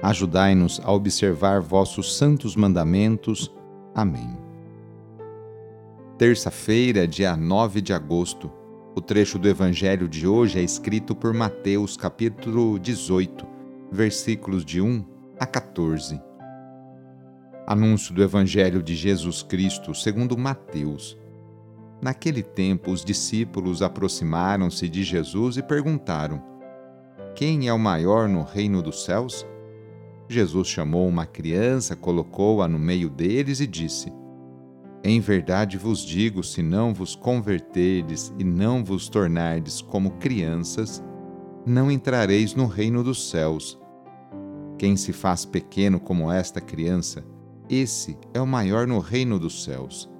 Ajudai-nos a observar vossos santos mandamentos. Amém. Terça-feira, dia 9 de agosto. O trecho do evangelho de hoje é escrito por Mateus, capítulo 18, versículos de 1 a 14. Anúncio do evangelho de Jesus Cristo, segundo Mateus. Naquele tempo, os discípulos aproximaram-se de Jesus e perguntaram: Quem é o maior no reino dos céus? Jesus chamou uma criança, colocou-a no meio deles e disse: Em verdade vos digo, se não vos converterdes e não vos tornardes como crianças, não entrareis no reino dos céus. Quem se faz pequeno como esta criança, esse é o maior no reino dos céus.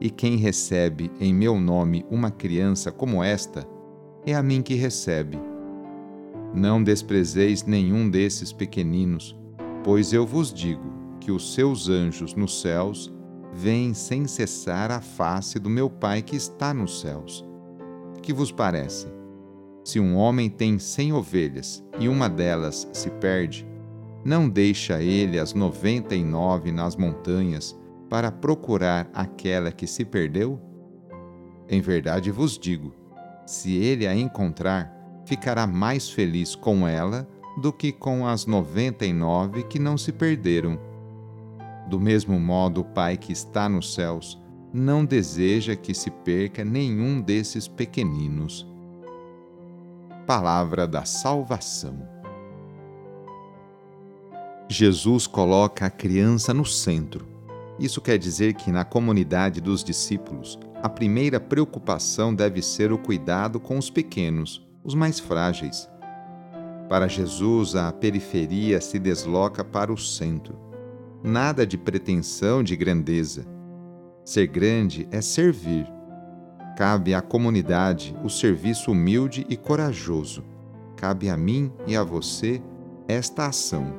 E quem recebe em meu nome uma criança como esta, é a mim que recebe não desprezeis nenhum desses pequeninos, pois eu vos digo que os seus anjos nos céus veem sem cessar a face do meu Pai que está nos céus. Que vos parece? Se um homem tem cem ovelhas e uma delas se perde, não deixa ele as noventa e nove nas montanhas para procurar aquela que se perdeu? Em verdade vos digo: se ele a encontrar, ficará mais feliz com ela do que com as noventa e nove que não se perderam. Do mesmo modo, o Pai que está nos céus não deseja que se perca nenhum desses pequeninos. Palavra da Salvação. Jesus coloca a criança no centro. Isso quer dizer que na comunidade dos discípulos, a primeira preocupação deve ser o cuidado com os pequenos, os mais frágeis. Para Jesus, a periferia se desloca para o centro. Nada de pretensão de grandeza. Ser grande é servir. Cabe à comunidade o serviço humilde e corajoso. Cabe a mim e a você esta ação.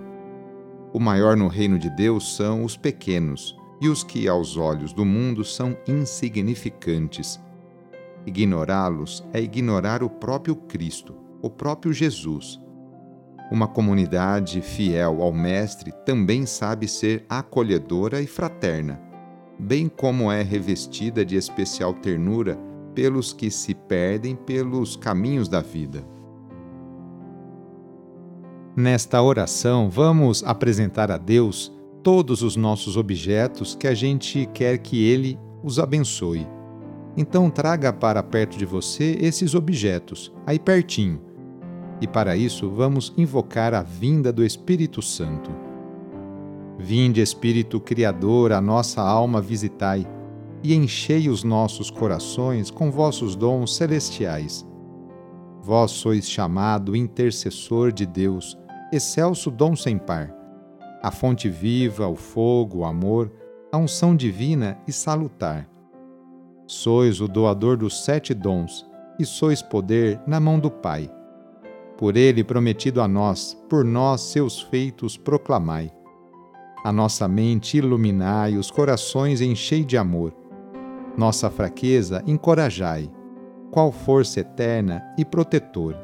O maior no reino de Deus são os pequenos e os que, aos olhos do mundo, são insignificantes Ignorá-los é ignorar o próprio Cristo, o próprio Jesus. Uma comunidade fiel ao Mestre também sabe ser acolhedora e fraterna, bem como é revestida de especial ternura pelos que se perdem pelos caminhos da vida. Nesta oração, vamos apresentar a Deus todos os nossos objetos que a gente quer que Ele os abençoe. Então traga para perto de você esses objetos, aí pertinho. E para isso vamos invocar a vinda do Espírito Santo. Vinde, Espírito Criador, a nossa alma visitai, e enchei os nossos corações com vossos dons celestiais. Vós sois chamado intercessor de Deus, excelso dom sem par, a fonte viva, o fogo, o amor, a unção divina e salutar Sois o doador dos sete dons, e sois poder na mão do Pai. Por ele prometido a nós, por nós seus feitos proclamai. A nossa mente iluminai, os corações enchei de amor. Nossa fraqueza encorajai, qual força eterna e protetor.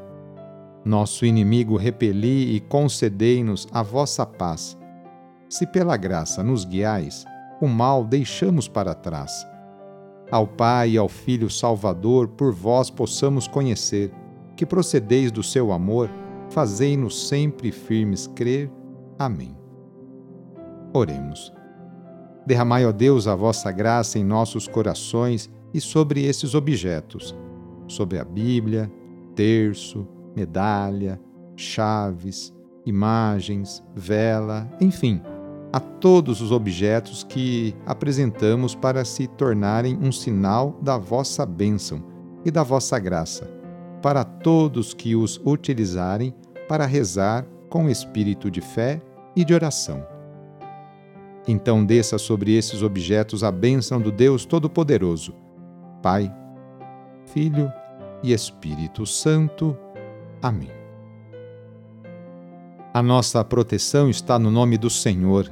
Nosso inimigo repeli e concedei-nos a vossa paz. Se pela graça nos guiais, o mal deixamos para trás ao Pai e ao Filho Salvador, por vós possamos conhecer, que procedeis do seu amor, fazei-nos sempre firmes crer. Amém. Oremos. Derramai, ó Deus, a vossa graça em nossos corações e sobre esses objetos, sobre a Bíblia, terço, medalha, chaves, imagens, vela, enfim, a todos os objetos que apresentamos para se tornarem um sinal da vossa bênção e da vossa graça, para todos que os utilizarem para rezar com espírito de fé e de oração. Então desça sobre esses objetos a bênção do Deus Todo-Poderoso, Pai, Filho e Espírito Santo. Amém. A nossa proteção está no nome do Senhor,